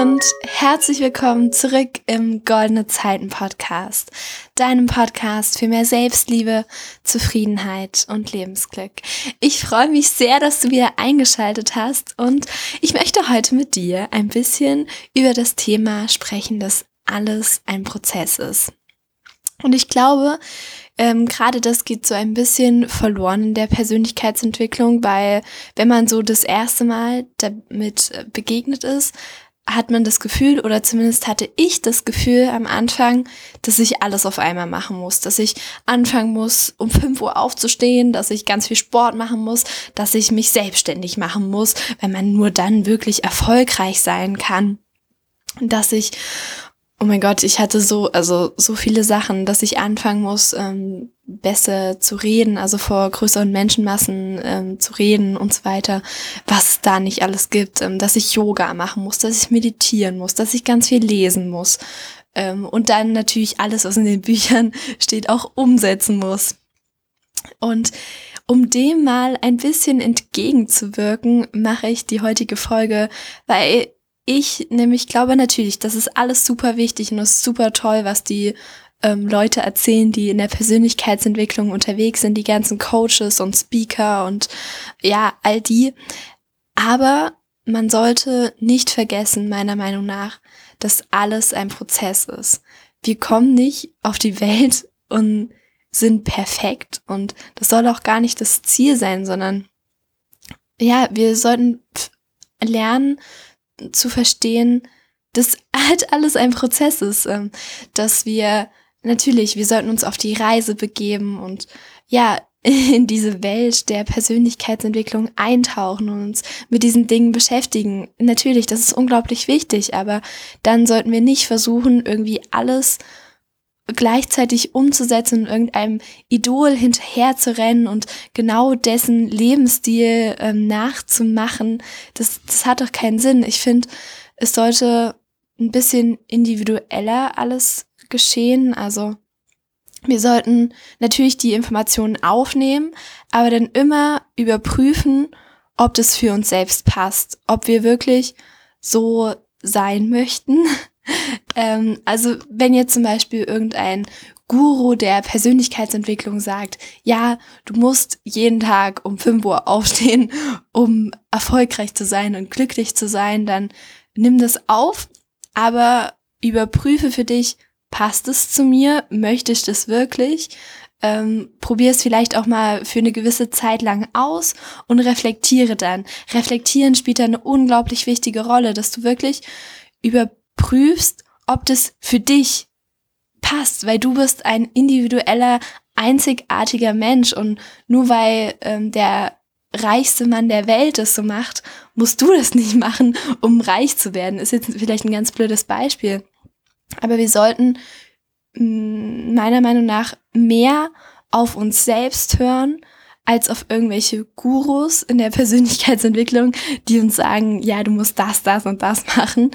und herzlich willkommen zurück im Goldene Zeiten Podcast, deinem Podcast für mehr Selbstliebe, Zufriedenheit und Lebensglück. Ich freue mich sehr, dass du wieder eingeschaltet hast und ich möchte heute mit dir ein bisschen über das Thema sprechen, dass alles ein Prozess ist. Und ich glaube, ähm, gerade das geht so ein bisschen verloren in der Persönlichkeitsentwicklung, weil wenn man so das erste Mal damit begegnet ist, hat man das Gefühl, oder zumindest hatte ich das Gefühl am Anfang, dass ich alles auf einmal machen muss, dass ich anfangen muss, um 5 Uhr aufzustehen, dass ich ganz viel Sport machen muss, dass ich mich selbstständig machen muss, wenn man nur dann wirklich erfolgreich sein kann, dass ich Oh mein Gott, ich hatte so, also so viele Sachen, dass ich anfangen muss, ähm, besser zu reden, also vor größeren Menschenmassen ähm, zu reden und so weiter, was da nicht alles gibt, ähm, dass ich Yoga machen muss, dass ich meditieren muss, dass ich ganz viel lesen muss ähm, und dann natürlich alles, was in den Büchern steht, auch umsetzen muss. Und um dem mal ein bisschen entgegenzuwirken, mache ich die heutige Folge, weil ich nämlich glaube natürlich, das ist alles super wichtig und es ist super toll, was die ähm, Leute erzählen, die in der Persönlichkeitsentwicklung unterwegs sind, die ganzen Coaches und Speaker und ja, all die. Aber man sollte nicht vergessen, meiner Meinung nach, dass alles ein Prozess ist. Wir kommen nicht auf die Welt und sind perfekt und das soll auch gar nicht das Ziel sein, sondern ja, wir sollten lernen, zu verstehen, dass halt alles ein Prozess ist, ähm, dass wir natürlich, wir sollten uns auf die Reise begeben und ja, in diese Welt der Persönlichkeitsentwicklung eintauchen und uns mit diesen Dingen beschäftigen. Natürlich, das ist unglaublich wichtig, aber dann sollten wir nicht versuchen, irgendwie alles gleichzeitig umzusetzen und irgendeinem Idol hinterher zu rennen und genau dessen Lebensstil ähm, nachzumachen, das, das hat doch keinen Sinn. Ich finde, es sollte ein bisschen individueller alles geschehen. Also wir sollten natürlich die Informationen aufnehmen, aber dann immer überprüfen, ob das für uns selbst passt, ob wir wirklich so sein möchten ähm, also wenn jetzt zum Beispiel irgendein Guru der Persönlichkeitsentwicklung sagt, ja, du musst jeden Tag um 5 Uhr aufstehen, um erfolgreich zu sein und glücklich zu sein, dann nimm das auf, aber überprüfe für dich, passt es zu mir? Möchte ich das wirklich? Ähm, probier es vielleicht auch mal für eine gewisse Zeit lang aus und reflektiere dann. Reflektieren spielt da eine unglaublich wichtige Rolle, dass du wirklich überprüfst, ob das für dich passt, weil du bist ein individueller, einzigartiger Mensch und nur weil ähm, der reichste Mann der Welt es so macht, musst du das nicht machen, um reich zu werden. Ist jetzt vielleicht ein ganz blödes Beispiel. Aber wir sollten mm, meiner Meinung nach mehr auf uns selbst hören als auf irgendwelche Gurus in der Persönlichkeitsentwicklung, die uns sagen, ja, du musst das, das und das machen.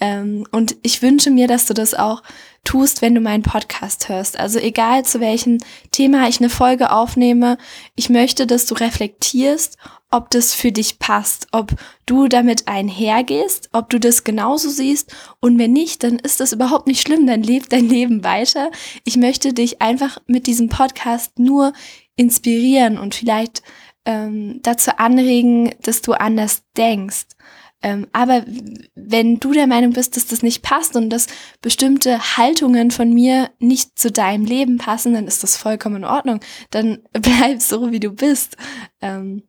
Ähm, und ich wünsche mir, dass du das auch tust, wenn du meinen Podcast hörst. Also egal zu welchem Thema ich eine Folge aufnehme, ich möchte, dass du reflektierst, ob das für dich passt, ob du damit einhergehst, ob du das genauso siehst und wenn nicht, dann ist das überhaupt nicht schlimm, dann lebt dein Leben weiter. Ich möchte dich einfach mit diesem Podcast nur inspirieren und vielleicht ähm, dazu anregen, dass du anders denkst. Ähm, aber wenn du der Meinung bist, dass das nicht passt und dass bestimmte Haltungen von mir nicht zu deinem Leben passen, dann ist das vollkommen in Ordnung. Dann bleib so, wie du bist. Ähm,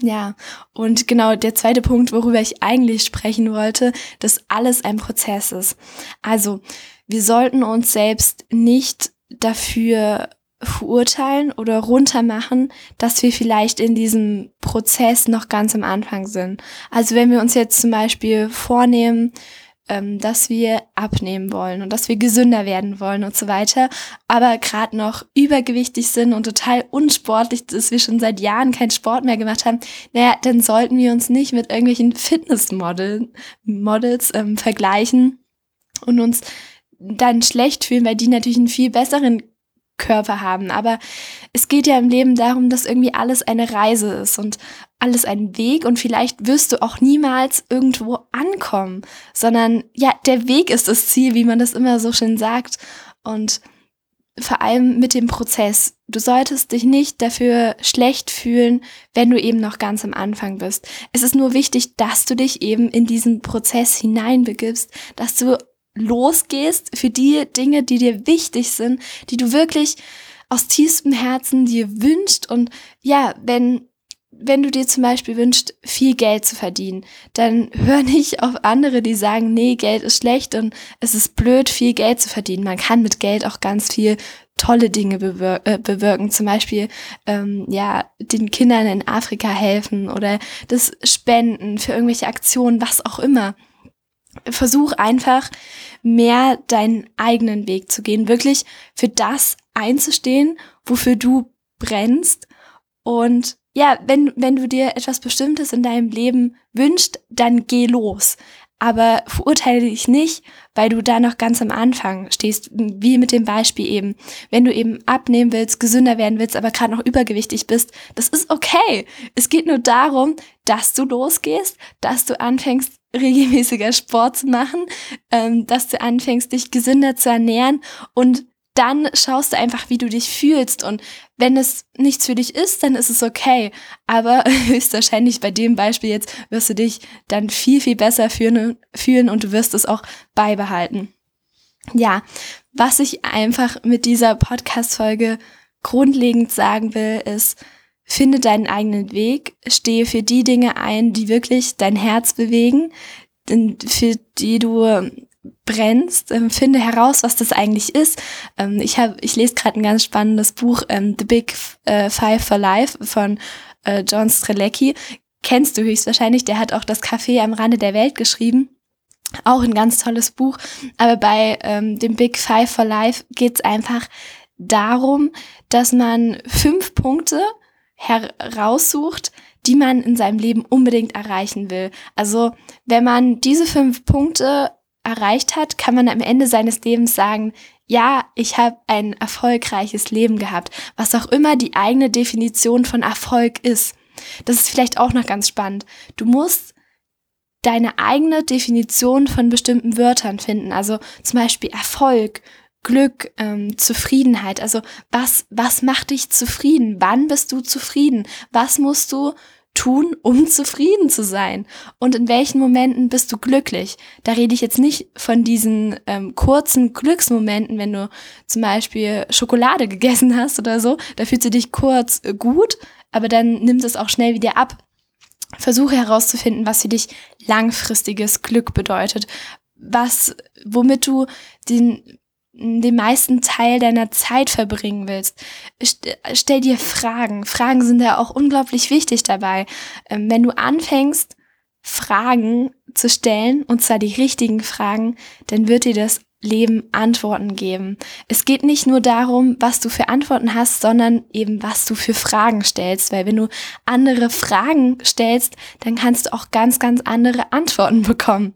ja, und genau der zweite Punkt, worüber ich eigentlich sprechen wollte, dass alles ein Prozess ist. Also, wir sollten uns selbst nicht dafür verurteilen oder runtermachen, dass wir vielleicht in diesem Prozess noch ganz am Anfang sind. Also wenn wir uns jetzt zum Beispiel vornehmen, ähm, dass wir abnehmen wollen und dass wir gesünder werden wollen und so weiter, aber gerade noch übergewichtig sind und total unsportlich, dass wir schon seit Jahren keinen Sport mehr gemacht haben, naja, dann sollten wir uns nicht mit irgendwelchen Fitnessmodels Models, ähm, vergleichen und uns dann schlecht fühlen, weil die natürlich einen viel besseren Körper haben. Aber es geht ja im Leben darum, dass irgendwie alles eine Reise ist und alles ein Weg und vielleicht wirst du auch niemals irgendwo ankommen, sondern ja, der Weg ist das Ziel, wie man das immer so schön sagt. Und vor allem mit dem Prozess. Du solltest dich nicht dafür schlecht fühlen, wenn du eben noch ganz am Anfang bist. Es ist nur wichtig, dass du dich eben in diesen Prozess hineinbegibst, dass du losgehst für die Dinge, die dir wichtig sind, die du wirklich aus tiefstem Herzen dir wünscht und ja, wenn wenn du dir zum Beispiel wünschst, viel Geld zu verdienen, dann hör nicht auf andere, die sagen, nee, Geld ist schlecht und es ist blöd, viel Geld zu verdienen. Man kann mit Geld auch ganz viel tolle Dinge bewir äh, bewirken, zum Beispiel ähm, ja den Kindern in Afrika helfen oder das Spenden für irgendwelche Aktionen, was auch immer. Versuch einfach mehr deinen eigenen Weg zu gehen, wirklich für das einzustehen, wofür du brennst und ja, wenn, wenn du dir etwas Bestimmtes in deinem Leben wünschst, dann geh los. Aber verurteile dich nicht, weil du da noch ganz am Anfang stehst, wie mit dem Beispiel eben. Wenn du eben abnehmen willst, gesünder werden willst, aber gerade noch übergewichtig bist, das ist okay. Es geht nur darum, dass du losgehst, dass du anfängst, regelmäßiger Sport zu machen, ähm, dass du anfängst, dich gesünder zu ernähren und dann schaust du einfach, wie du dich fühlst. Und wenn es nichts für dich ist, dann ist es okay. Aber höchstwahrscheinlich bei dem Beispiel jetzt wirst du dich dann viel, viel besser fühlen, und du wirst es auch beibehalten. Ja, was ich einfach mit dieser Podcast-Folge grundlegend sagen will, ist, finde deinen eigenen Weg, stehe für die Dinge ein, die wirklich dein Herz bewegen, für die du brennst, ähm, finde heraus, was das eigentlich ist. Ähm, ich habe, ich lese gerade ein ganz spannendes Buch, ähm, The Big äh, Five for Life von äh, John Strelecki. Kennst du höchstwahrscheinlich, der hat auch das Café am Rande der Welt geschrieben. Auch ein ganz tolles Buch. Aber bei ähm, dem Big Five for Life geht es einfach darum, dass man fünf Punkte heraussucht, die man in seinem Leben unbedingt erreichen will. Also wenn man diese fünf Punkte erreicht hat, kann man am Ende seines Lebens sagen, ja, ich habe ein erfolgreiches Leben gehabt, was auch immer die eigene Definition von Erfolg ist. Das ist vielleicht auch noch ganz spannend. Du musst deine eigene Definition von bestimmten Wörtern finden, also zum Beispiel Erfolg, Glück, ähm, Zufriedenheit. Also was, was macht dich zufrieden? Wann bist du zufrieden? Was musst du tun, um zufrieden zu sein? Und in welchen Momenten bist du glücklich? Da rede ich jetzt nicht von diesen ähm, kurzen Glücksmomenten, wenn du zum Beispiel Schokolade gegessen hast oder so. Da fühlst du dich kurz äh, gut, aber dann nimmt es auch schnell wieder ab. Versuche herauszufinden, was für dich langfristiges Glück bedeutet. Was, womit du den den meisten Teil deiner Zeit verbringen willst. Stell dir Fragen. Fragen sind ja auch unglaublich wichtig dabei. Ähm, wenn du anfängst, Fragen zu stellen, und zwar die richtigen Fragen, dann wird dir das Leben Antworten geben. Es geht nicht nur darum, was du für Antworten hast, sondern eben, was du für Fragen stellst. Weil wenn du andere Fragen stellst, dann kannst du auch ganz, ganz andere Antworten bekommen.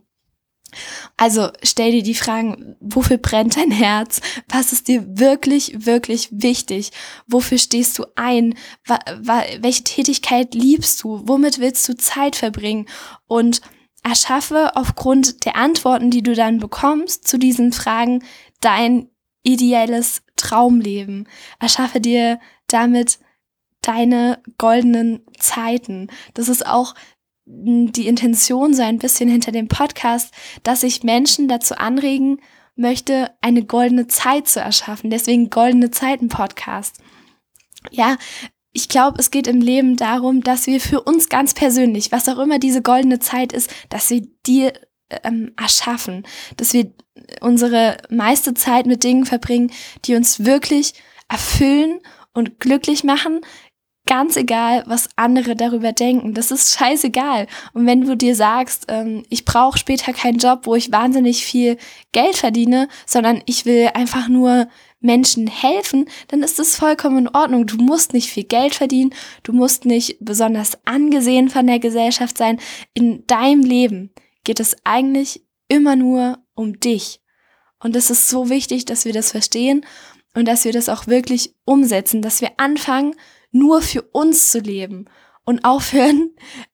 Also stell dir die Fragen, wofür brennt dein Herz? Was ist dir wirklich, wirklich wichtig? Wofür stehst du ein? welche Tätigkeit liebst du? Womit willst du Zeit verbringen? Und erschaffe aufgrund der Antworten, die du dann bekommst zu diesen Fragen, dein ideelles Traumleben. Erschaffe dir damit deine goldenen Zeiten. Das ist auch die Intention so ein bisschen hinter dem Podcast, dass ich Menschen dazu anregen möchte, eine goldene Zeit zu erschaffen. Deswegen goldene Zeiten Podcast. Ja, ich glaube, es geht im Leben darum, dass wir für uns ganz persönlich, was auch immer diese goldene Zeit ist, dass wir die ähm, erschaffen, dass wir unsere meiste Zeit mit Dingen verbringen, die uns wirklich erfüllen und glücklich machen, ganz egal, was andere darüber denken. Das ist scheißegal. Und wenn du dir sagst, ähm, ich brauche später keinen Job, wo ich wahnsinnig viel Geld verdiene, sondern ich will einfach nur Menschen helfen, dann ist es vollkommen in Ordnung. Du musst nicht viel Geld verdienen, du musst nicht besonders angesehen von der Gesellschaft sein. In deinem Leben geht es eigentlich immer nur um dich. Und es ist so wichtig, dass wir das verstehen und dass wir das auch wirklich umsetzen, dass wir anfangen, nur für uns zu leben und aufhören,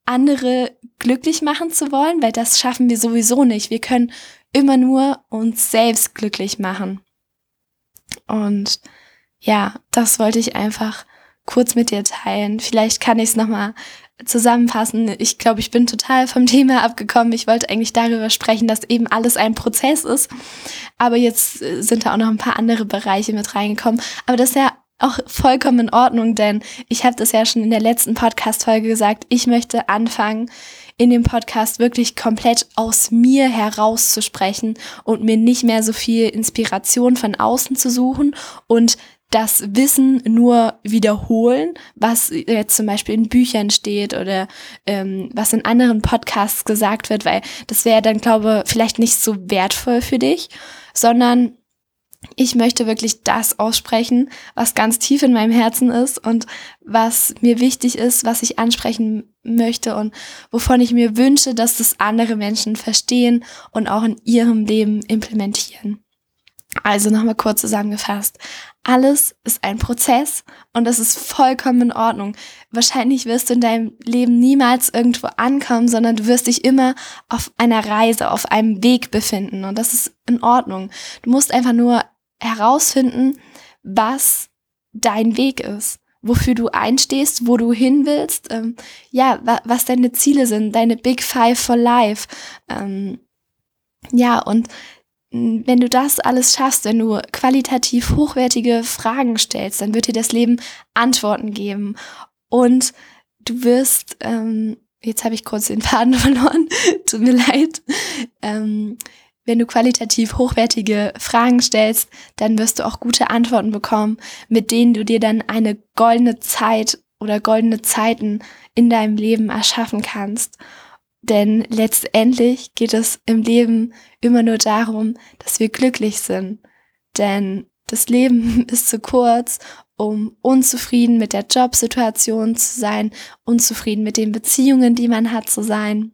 andere glücklich machen zu wollen, weil das schaffen wir sowieso nicht. Wir können immer nur uns selbst glücklich machen. Und ja, das wollte ich einfach kurz mit dir teilen. Vielleicht kann ich es nochmal zusammenfassen. Ich glaube, ich bin total vom Thema abgekommen. Ich wollte eigentlich darüber sprechen, dass eben alles ein Prozess ist. Aber jetzt äh, sind da auch noch ein paar andere Bereiche mit reingekommen. Aber das ist ja auch vollkommen in Ordnung, denn ich habe das ja schon in der letzten Podcast-Folge gesagt. Ich möchte anfangen, in dem Podcast wirklich komplett aus mir heraus zu sprechen und mir nicht mehr so viel Inspiration von außen zu suchen und das Wissen nur wiederholen, was jetzt zum Beispiel in Büchern steht oder ähm, was in anderen Podcasts gesagt wird, weil das wäre dann, glaube ich, vielleicht nicht so wertvoll für dich, sondern ich möchte wirklich das aussprechen, was ganz tief in meinem Herzen ist und was mir wichtig ist, was ich ansprechen möchte und wovon ich mir wünsche, dass das andere Menschen verstehen und auch in ihrem Leben implementieren. Also nochmal kurz zusammengefasst. Alles ist ein Prozess und das ist vollkommen in Ordnung. Wahrscheinlich wirst du in deinem Leben niemals irgendwo ankommen, sondern du wirst dich immer auf einer Reise, auf einem Weg befinden und das ist in Ordnung. Du musst einfach nur herausfinden, was dein Weg ist, wofür du einstehst, wo du hin willst, ähm, ja, wa was deine Ziele sind, deine Big Five for Life. Ähm, ja, und wenn du das alles schaffst, wenn du qualitativ hochwertige Fragen stellst, dann wird dir das Leben Antworten geben. Und du wirst, ähm, jetzt habe ich kurz den Faden verloren, tut mir leid. Ähm, wenn du qualitativ hochwertige Fragen stellst, dann wirst du auch gute Antworten bekommen, mit denen du dir dann eine goldene Zeit oder goldene Zeiten in deinem Leben erschaffen kannst. Denn letztendlich geht es im Leben immer nur darum, dass wir glücklich sind. Denn das Leben ist zu kurz, um unzufrieden mit der Jobsituation zu sein, unzufrieden mit den Beziehungen, die man hat, zu sein.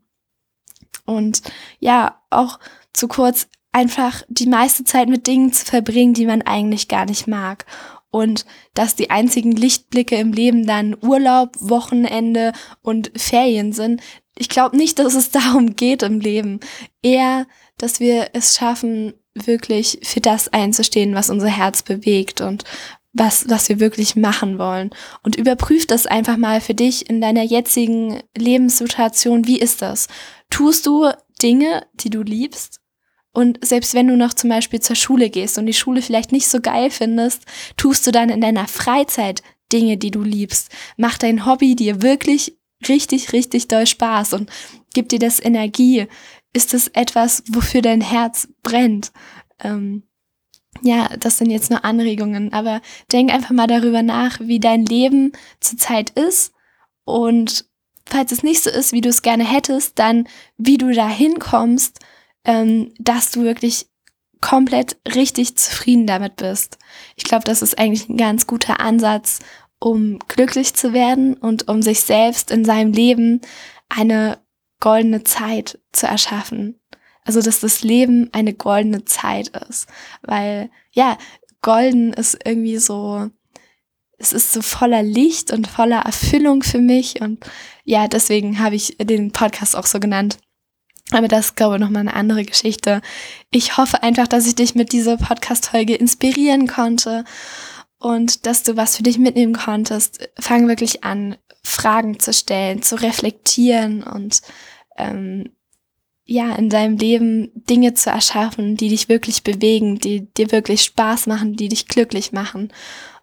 Und ja, auch zu kurz, einfach die meiste Zeit mit Dingen zu verbringen, die man eigentlich gar nicht mag. Und dass die einzigen Lichtblicke im Leben dann Urlaub, Wochenende und Ferien sind, ich glaube nicht, dass es darum geht im Leben. Eher, dass wir es schaffen, wirklich für das einzustehen, was unser Herz bewegt und was, was wir wirklich machen wollen. Und überprüf das einfach mal für dich in deiner jetzigen Lebenssituation. Wie ist das? Tust du Dinge, die du liebst? Und selbst wenn du noch zum Beispiel zur Schule gehst und die Schule vielleicht nicht so geil findest, tust du dann in deiner Freizeit Dinge, die du liebst. Mach dein Hobby dir wirklich richtig, richtig doll Spaß und gibt dir das Energie? Ist es etwas, wofür dein Herz brennt? Ähm, ja, das sind jetzt nur Anregungen, aber denk einfach mal darüber nach, wie dein Leben zurzeit ist und falls es nicht so ist, wie du es gerne hättest, dann wie du da hinkommst, ähm, dass du wirklich komplett richtig zufrieden damit bist. Ich glaube, das ist eigentlich ein ganz guter Ansatz, um glücklich zu werden und um sich selbst in seinem Leben eine goldene Zeit zu erschaffen. Also, dass das Leben eine goldene Zeit ist. Weil, ja, golden ist irgendwie so, es ist so voller Licht und voller Erfüllung für mich. Und ja, deswegen habe ich den Podcast auch so genannt. Aber das ist, glaube ich, nochmal eine andere Geschichte. Ich hoffe einfach, dass ich dich mit dieser Podcast-Folge inspirieren konnte und dass du was für dich mitnehmen konntest. Fang wirklich an, Fragen zu stellen, zu reflektieren und ähm, ja, in deinem Leben Dinge zu erschaffen, die dich wirklich bewegen, die dir wirklich Spaß machen, die dich glücklich machen.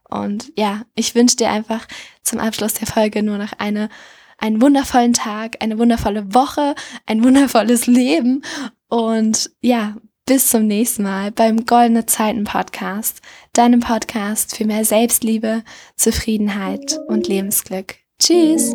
Und ja, ich wünsche dir einfach zum Abschluss der Folge nur noch eine, einen wundervollen Tag, eine wundervolle Woche, ein wundervolles Leben und ja, bis zum nächsten Mal beim Goldene Zeiten Podcast, deinem Podcast für mehr Selbstliebe, Zufriedenheit und Lebensglück. Tschüss!